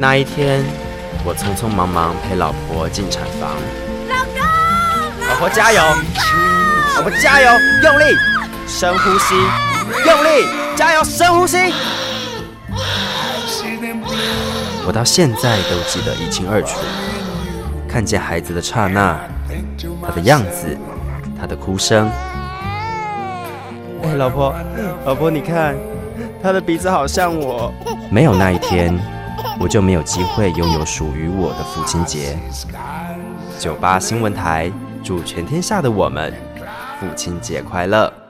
那一天，我匆匆忙忙陪老婆进产房。老公，老婆加油！老婆加油！用力，深呼吸，用力，加油，深呼吸。我到现在都记得一清二楚，看见孩子的刹那，他的样子，他的哭声。哎，老婆，老婆，你看，他的鼻子好像我。没有那一天，我就没有机会拥有属于我的父亲节。酒吧新闻台祝全天下的我们父亲节快乐。